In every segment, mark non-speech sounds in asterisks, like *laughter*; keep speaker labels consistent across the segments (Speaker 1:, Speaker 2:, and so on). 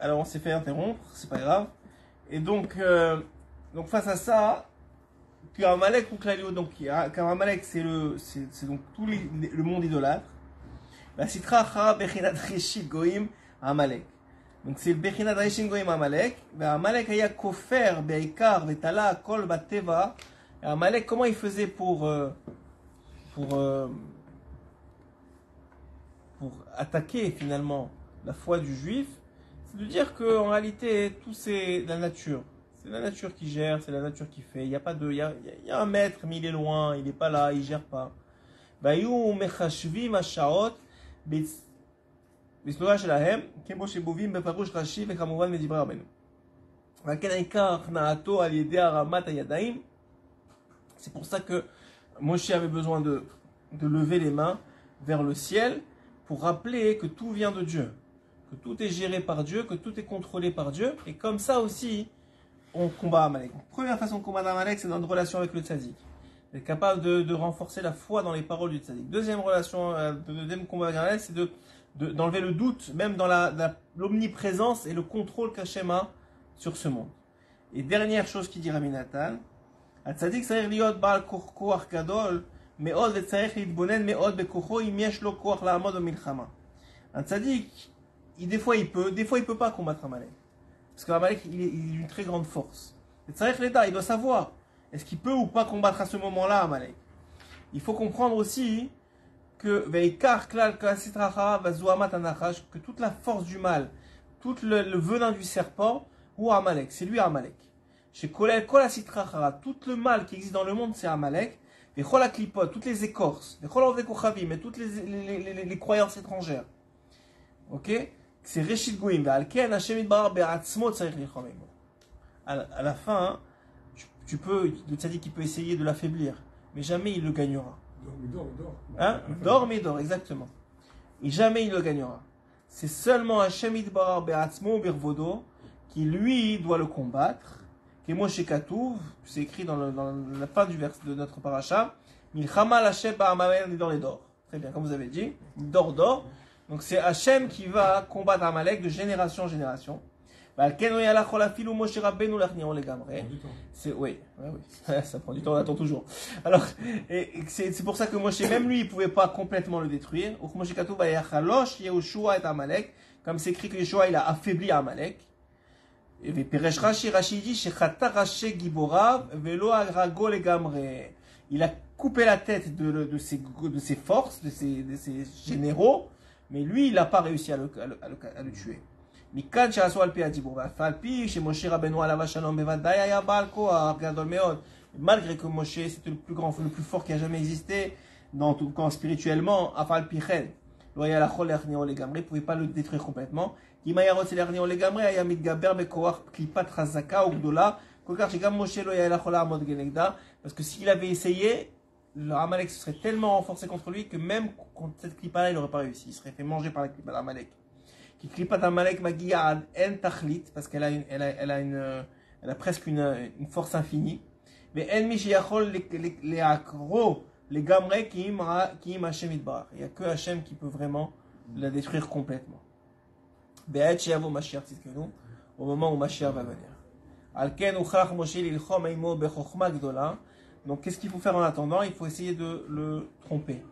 Speaker 1: Alors on s'est fait interrompre, c'est pas grave. Et donc, euh, donc face à ça, qu'Amalek ou Klalio, donc Amalek c'est le, c'est donc tout le monde idolâtre. La Sitra Chara Bechinat Reshit Goim Amalek. Donc c'est le Bechinat Reshit Goim Amalek. Amalek aya kofer beikar vetala kol bateva. Amalek comment il faisait pour euh, pour euh, pour attaquer finalement la foi du juif, de dire que en réalité tout c'est la nature. C'est la nature qui gère, c'est la nature qui fait. Il n'y a pas de, il y a, un maître mais il est loin, il n'est pas là, il ne gère pas. C'est pour ça que Moshe avait besoin de, de lever les mains vers le ciel pour rappeler que tout vient de Dieu que tout est géré par Dieu, que tout est contrôlé par Dieu. Et comme ça aussi, on combat Amalek. Première façon de combattre Amalek, c'est dans une relation avec le tzaddik. Être capable de, de renforcer la foi dans les paroles du tzaddik. Deuxième relation, euh, deuxième combat avec Amalek, c'est de de- d'enlever le doute, même dans la- la- l'omniprésence et le contrôle qu'Hachem a sur ce monde. Et dernière chose qu'il dit Rabbi Nathan, הצדיק צריך להיות בעל כוח, כוח גדול מאוד וצריך להתבונן מאוד בכוחו אם יש לו כוח לעמוד במלחמה. Un tzaddik, il, des fois il peut, des fois il peut pas combattre Amalek. Parce qu'Amalek, il, est- il une très grande force. Et tzarech l'État, il doit savoir, est-ce qu'il peut ou pas combattre à ce moment-là Amalek Il faut comprendre aussi que que toute la force du mal, tout le, venin du serpent, ou Amalek, c'est lui Amalek. Chez Kolel tout le mal qui existe dans le monde, c'est Amalek. Et chol haklipot, toutes les écorces, et et toutes les- les croyances étrangères. Ok? C'est Reshit imo. À la- à la fin, tu, tu peux, le tzaddik il peut essayer de l'affaiblir, mais jamais il le gagnera.
Speaker 2: Mais dors, dors.
Speaker 1: Hein? Dors mais dors, exactement. Et jamais il le gagnera. C'est seulement Hashem Idbar Be'atzmo Birvodo qui lui doit le combattre. Est Moshe Katouv, c'est écrit dans, le- dans la fin du vers de notre paracha. Milchama Hashem Ba'amael Nidor les dors. Très bien, comme vous avez dit. Dors, dors. Donc c'est Hachem qui va combattre Amalek de génération en génération.
Speaker 2: Bah,
Speaker 1: c'est oui, oui, oui, *laughs* ça prend du temps, on attend toujours. Alors, et c'est pour ça que Moshe, même lui, il pouvait pas complètement le détruire. Bah, comme c'est écrit que Yeshua, il a affaibli Amalek. Et Il a coupé la tête de, de, ses, de ses forces, de ses, de ses généraux. mais lui, il n'a pas réussi à le, à le, à le, à le tuer. מכאן שעשו על פי הדיבור, ואף על פי שמשה רבנו עליו השלום בוודאי היה בעל כוח גדול מאוד. Malgré que Moshe c'était le plus grand, le plus fort qui a jamais existé, dans tout camp spirituellement, אף על פי כן, לא היה יכול להכניעו לגמרי, pouvait pas le détruire complètement. אם היה רוצה להכניעו לגמרי, היה מתגבר בכוח קליפת חזקה וגדולה, כל כך שגם משה לא היה יכול לעמוד כנגדה, parce que s'il avait essayé, le Amalek se serait tellement renforcé contre lui que même contre cette clipa-là, il n'aurait pas réussi. Il serait fait manger par la clipa d'Amalek. qui clipat Amalek Magia en tachlit, parce qu'elle a, une, elle a, elle a, une, euh, elle a presque une, une force infinie. Mais en mishiachol les akro, les gamre qui im Hashem idbar. Il n'y a que Hashem qui peut vraiment la détruire complètement. Be'et she'avo Mashiach tzidkenu, au moment où Mashiach va venir. Al ken uchrach Moshe lilchom aimo bechochma gdola. Donc qu'est-ce qu'il faut faire en attendant? Il faut essayer de le tromper.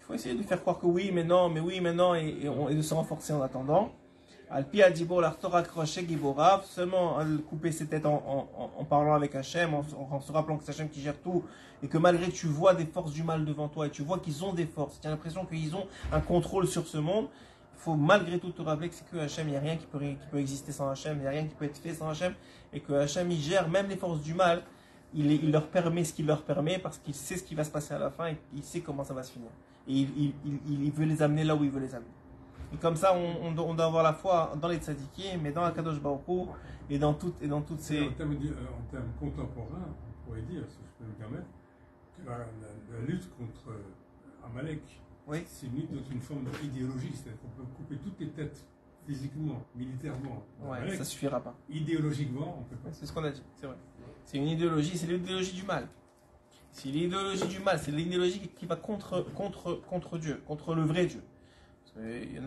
Speaker 1: Il faut essayer de faire croire que oui, mais non, mais oui, mais non, et, de se renforcer en attendant. Alpi Adibor, l'Artora Kroshe Giborav, seulement couper ses têtes en, parlant avec Hachem, en, en- se rappelant que c'est Hachem qui gère tout, et que malgré tu vois des forces du mal devant toi, et tu vois qu'ils ont des forces, tu as l'impression qu'ils ont un contrôle sur ce monde, il faut malgré tout te rappeler que c'est que Hachem, il n'y a rien qui peut, qui peut exister sans Hachem, il n'y a rien qui peut être fait sans Hachem, et que Hachem, il gère même les forces du mal, il, il leur permet ce qu'il leur permet, parce qu'il sait ce qui va se passer à la fin, et il sait comment ça va se finir. Et il, il, il- il veut les amener là où il veut les amener. Et comme ça, on, on doit, on doit avoir la foi dans les tzadikim, mais dans la Kadosh Baruch et dans, toutes et dans toutes ces...
Speaker 2: En termes, de- euh, en termes contemporains, on pourrait dire, si je peux me permettre, que la, la- la lutte contre euh, Amalek,
Speaker 1: Oui.
Speaker 2: c'est une lutte dans une forme d'idéologie. C'est-à-dire qu'on peut couper toutes les têtes physiquement, militairement.
Speaker 1: Ouais,
Speaker 2: Amalek.
Speaker 1: ça suffira pas.
Speaker 2: Idéologiquement, on peut pas.
Speaker 1: C'est ce qu'on a dit, c'est vrai. C'est une idéologie, c'est l'idéologie du mal. C'est l'idéologie du mal, c'est l'idéologie qui va contre, contre, contre Dieu, contre le vrai Dieu. Il y en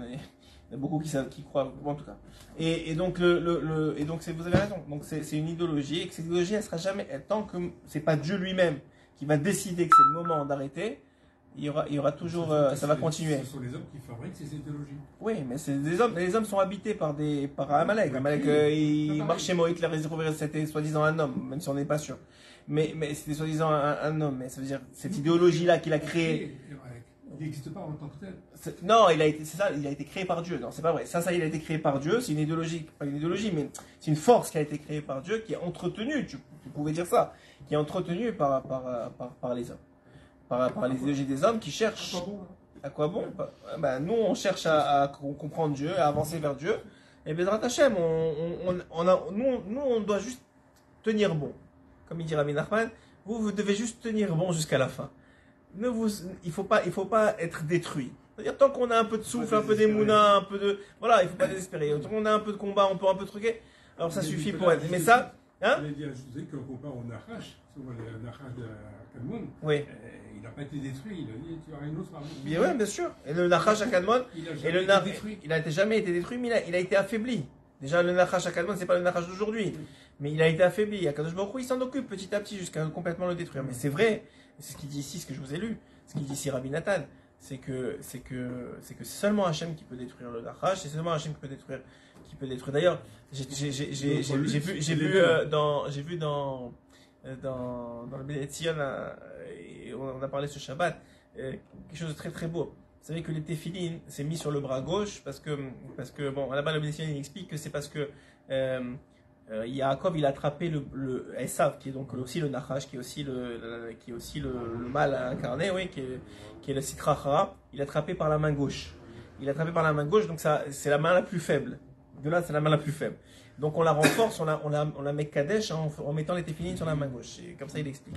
Speaker 1: a, beaucoup qui, croient, en tout cas. Et, donc, vous avez raison. C'est une idéologie. Et que cette idéologie, elle sera jamais, tant que c'est pas Dieu lui-même qui va décider que c'est le moment d'arrêter, il y aura, il y aura toujours, euh, ça va continuer.
Speaker 2: Ce sont les hommes qui fabriquent ces idéologies.
Speaker 1: Oui, mais c'est des hommes. Les hommes sont habités par des par Amalek. Amalek, euh, il
Speaker 2: pareil.
Speaker 1: marche chez Moïse, c'était soi-disant un homme, même si on n'est pas sûr. Mais mais c'était soi-disant un, un homme. Mais ça veut dire cette idéologie-là qu'il a créée.
Speaker 2: Il n'existe pas en tant que tel.
Speaker 1: Non, il a été, c'est ça, il a été créé par Dieu. Non, c'est pas vrai. Ça, ça, il a été créé par Dieu. C'est une idéologie, pas une idéologie, mais c'est une force qui a été créée par Dieu, qui est entretenue. Tu, tu pouvais dire ça, qui est entretenue par par par, par les hommes, par par les idéologies des hommes qui cherchent. À quoi bon bah, Nous, on cherche à, à com- comprendre Dieu, à avancer vers Dieu. Et Bezrat Hashem, on, on, on- a, nous, on- nous, on doit juste tenir bon. Comme il dit Rabbi Nachman, vous, vous devez juste tenir bon jusqu'à la fin. Ne vous, il faut pas, il faut pas être détruit. C'est-à-dire, tant qu'on a un peu de souffle, un peu d'émouna, un peu de, voilà, il faut pas désespérer. Tant qu'on a un peu de combat, on peut un peu truquer. Alors ça suffit pour être. Mais ça, hein
Speaker 2: dit ajouter que compare au Nachash, Nachash de Kadmon,
Speaker 1: Oui.
Speaker 2: euh, il n'a pas été détruit. Il a dit tu auras une autre armée.
Speaker 1: Bien, ouais, bien sûr. Et le Nachash
Speaker 2: Il jamais
Speaker 1: Nar-
Speaker 2: détruit.
Speaker 1: il a été jamais été détruit, mais il a, il a été affaibli. Déjà, le Nachash Akadmon, c'est pas le Nachash d'aujourd'hui, mais il a été affaibli. Akadosh Baruch Hu, il s'en occupe petit à petit jusqu'à complètement le détruire. Mais c'est vrai, c'est ce qu'il dit ici, ce que je vous ai lu, ce qu'il dit ici Rabbi Nathan, c'est que c'est que c'est que seulement Hachem qui peut détruire le Nachash, c'est seulement Hachem qui peut détruire qui peut détruire. D'ailleurs, j'ai vu j'ai vu euh, dans j'ai vu dans euh, dans dans le Bnei Tzion, euh, on a parlé ce Shabbat, euh, quelque chose de très très beau. Vous savez que les téphilines, c'est mis sur le bras gauche parce que, parce que bon, là-bas, le Bénédictien, il explique que c'est parce que euh, euh, Yaakov, il a attrapé le, le qui est donc aussi le Nachash, qui est aussi le, le- qui est aussi le, incarné, oui, qui est, le Sitra Hara. Il est attrapé par la main gauche. Il est attrapé par la main gauche, donc ça, c'est la main la plus faible. De là, c'est la main la plus faible. Donc on la renforce, on la, on la, on la met Kadesh en, mettant les téphilines sur la main gauche. Et comme ça, il explique.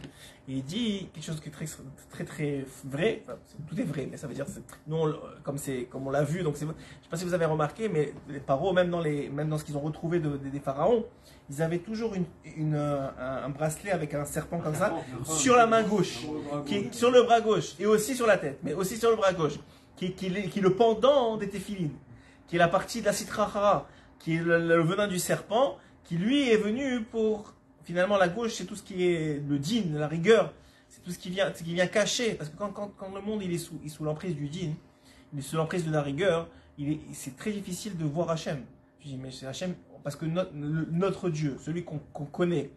Speaker 1: Et il dit quelque chose qui est très, très, très vrai. Tout est vrai, mais ça veut dire, nous, comme comme on l'a vu, donc je sais pas si vous avez remarqué, mais les paro, même dans les, même dans ce qu'ils ont retrouvé de- de- des pharaons, ils avaient toujours une, un, bracelet avec un serpent comme ça sur la main gauche, qui sur le bras gauche et aussi sur la tête, mais aussi sur le bras gauche, qui, qui, qui est le pendant des téphilines, qui est la partie de la citrahara, qui est le, venin du serpent, qui lui est venu pour finalement la gauche, c'est tout ce qui est le din, la rigueur, c'est tout ce qui vient, qui vient cacher, parce que quand, quand, le monde il est sous, il sous l'emprise du din, il est sous l'emprise de la rigueur, il est, c'est très difficile de voir Hachem. Je dis mais c'est Hachem parce que notre, notre Dieu, celui qu'on connaît,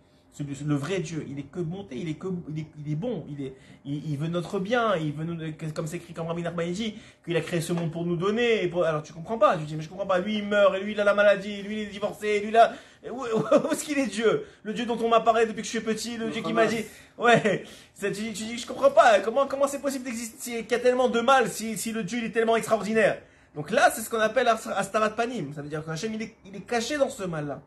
Speaker 1: le vrai Dieu, il est que bonté, il est que, il est, il est bon, il est, il, il veut notre bien, il veut nous, comme c'est écrit comme Rabbi Nachman dit, qu'il a créé ce monde pour nous donner. Et pour- alors tu comprends pas, tu dis mais je comprends pas. Lui il meurt, et lui il a la maladie, lui il est divorcé, lui là, où, où est-ce qu'il est Dieu? Le Dieu dont on m'a parlé depuis que je suis petit, le Dieu qui m'a dit, ouais, c'est- tu, dis- tu dis je comprends pas. Comment comment c'est possible d'exister qu'il y a tellement de mal si, si le Dieu il est tellement extraordinaire? Donc là c'est ce qu'on appelle Ast- Astarat Panim. Ça veut dire qu'Hachem il est, il est caché dans ce mal là.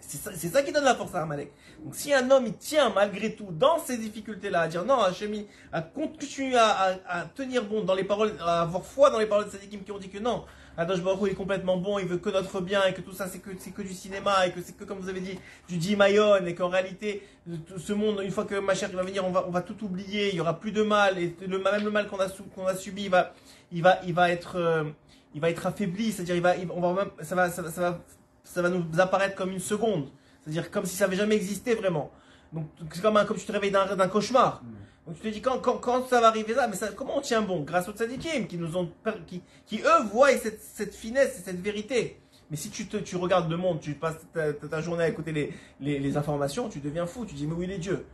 Speaker 1: C'est ça, ça qui donne la force à Amalek. Donc si un homme il tient malgré tout dans ces difficultés-là à dire non, Hachem à continuer à, à, à tenir bon dans les paroles, à avoir foi dans les paroles de Sadikim qui ont dit que non, Adosh Baruch est complètement bon, il veut que notre bien et que tout ça c'est que c'est que du cinéma et que c'est que comme vous avez dit du Dimayon et qu'en réalité ce monde une fois que ma chère va venir on va on va tout oublier, il y aura plus de mal et le même le mal qu'on a qu'on a subi il va il va il va être euh, il va être affaibli, c'est-à-dire il va on va ça va ça ça va ça va nous apparaître comme une seconde. C'est-à-dire comme si ça avait jamais existé vraiment. Donc c'est comme, un- comme tu te réveilles d'un cauchemar. Donc tu te dis quand, quand, quand ça va arriver là, mais ça, comment on tient bon? Grâce aux tzadikim qui nous ont, qui, qui eux voient cette, cette finesse et cette vérité. Mais si tu te, tu regardes le monde, tu passes ta, ta- ta journée à écouter les, les, les informations, tu deviens fou. Tu dis mais où il est Dieu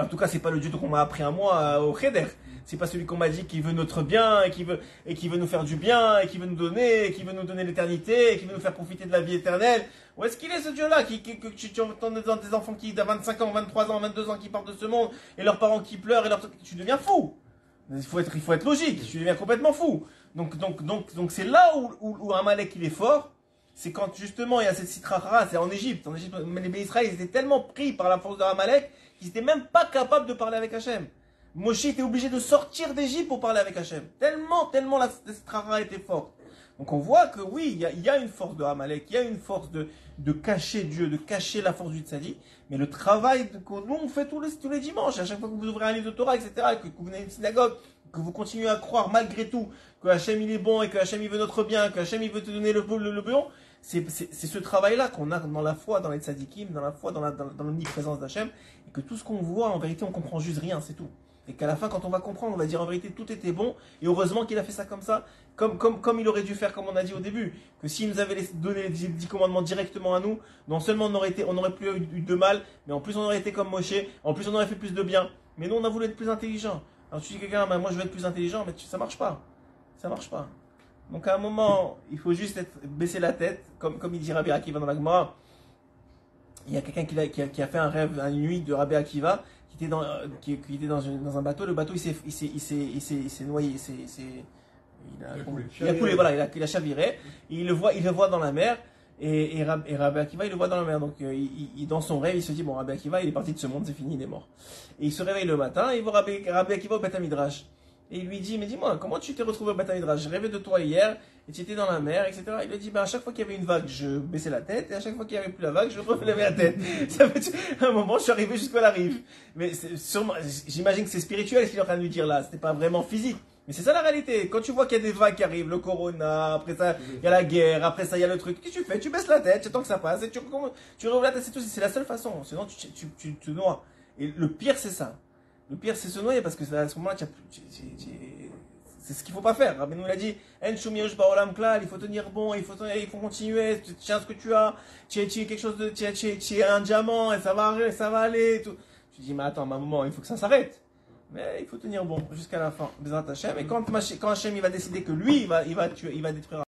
Speaker 1: En tout cas, c'est pas le Dieu qu'on m'a appris à moi euh, au Cheder. C'est pas celui qu'on m'a dit qui veut notre bien et qui veut et qui veut nous faire du bien et qui veut nous donner et qui veut nous donner l'éternité et qui veut nous faire profiter de la vie éternelle. Où est-ce qu'il est ce Dieu-là qui, que tu, entends tes enfants qui, à 25 ans, 23 ans, 22 ans, qui partent de ce monde et leurs parents qui pleurent et tu deviens fou. Il faut être, il faut être logique. Tu deviens complètement fou. Donc, donc, donc, donc c'est là où, où, où Amalek il est fort. C'est quand justement il y a cette citrahara, c'est en Égypte. En Égypte, les bénis Israël ils étaient tellement pris par la force de Amalek qu'ils n'étaient même pas capables de parler avec Hachem. Moshe était obligé de sortir d'Égypte pour parler avec Hachem. Tellement, tellement la citrahara était forte. Donc on voit que oui, il y a, une force de Amalek, il y a une force de, de cacher Dieu, de cacher la force du tzaddik. Mais le travail que nous on fait tous les, tous les dimanches, à chaque fois que vous ouvrez un livre de Torah, etc., que, vous venez à une synagogue, que vous continuez à croire malgré tout que Hachem il est bon et que Hachem il veut notre bien, que Hachem il veut te donner le, le, le bon, c'est ce travail-là qu'on a dans la foi, dans les tzadikim, dans la foi, dans la dans, l'omniprésence d'Hachem, et que tout ce qu'on voit, en vérité, on comprend juste rien, c'est tout. Et qu'à la fin, quand on va comprendre, on va dire en vérité, tout était bon, et heureusement qu'il a fait ça comme ça, comme, comme, comme il aurait dû faire, comme on a dit au début, que s'il nous avait donné les dix commandements directement à nous, non seulement on aurait, été, on aurait plus eu de mal, mais en plus on aurait été comme Moshe, en plus on aurait fait plus de bien. Mais nous, on a voulu être plus intelligent. Alors tu dis quelqu'un, ben, moi je veux être plus intelligent, mais ça marche pas. Ça marche pas. Donc à un moment, il faut juste être, baisser la tête, comme, comme il dit Rabbi Akiva dans la Gemara. Il y a quelqu'un qui, qui, qui, a fait un rêve, une nuit de Rabbi Akiva, qui était dans, qui, était dans, dans, un bateau. Le bateau, il s'est, s'est, il s'est, il noyé, il a, il a coulé, voilà, il a, il a chaviré. Et il le voit, il le voit dans la mer. Et, et, et Rabbi Akiva, il le voit dans la mer. Donc, euh, il, dans son rêve, il se dit, bon, Rabbi Akiva, il est parti de ce monde, c'est fini, il est mort. Et il se réveille le matin, et il voit Rabbi, Rabbi Akiva au Beth Midrash. Et il lui dit, mais dis-moi, comment tu t'es retrouvé au Midrash J'ai rêvé de toi hier, et tu étais dans la mer, etc. Il lui dit, ben, à chaque fois qu'il y avait une vague, je baissais la tête, et à chaque fois qu'il n'y avait plus la vague, je relevais la tête. *laughs* À un moment, je suis arrivé jusqu'à la rive. Mais sûrement, j'imagine que c'est spirituel ce qu'il est en train de lui dire là, c'était pas vraiment physique. Mais c'est ça la réalité. Quand tu vois qu'il y a des vagues qui arrivent, le corona, après ça, il y a la guerre, après ça, il y a le truc. Qu'est-ce que tu fais? Tu baisses la tête, tu attends que ça passe, et tu, tu la tête, c'est tout. C'est la seule façon. Sinon, tu, tu, tu, tu noies. Et le pire, c'est ça. Le pire, c'est se noyer parce que à ce moment-là, c'est ce qu'il faut pas faire. Rabbi nous l'a dit, il faut tenir bon, il faut, il faut continuer, tiens ce que tu as, tu es, quelque chose de, tu es, un diamant, et ça va, ça va aller, tout. Tu dis, mais attends, ma moment, il faut que ça s'arrête. Mais il faut tenir bon jusqu'à la fin. Et quand, quand Hachem il va décider que lui, il va, il va, il va détruire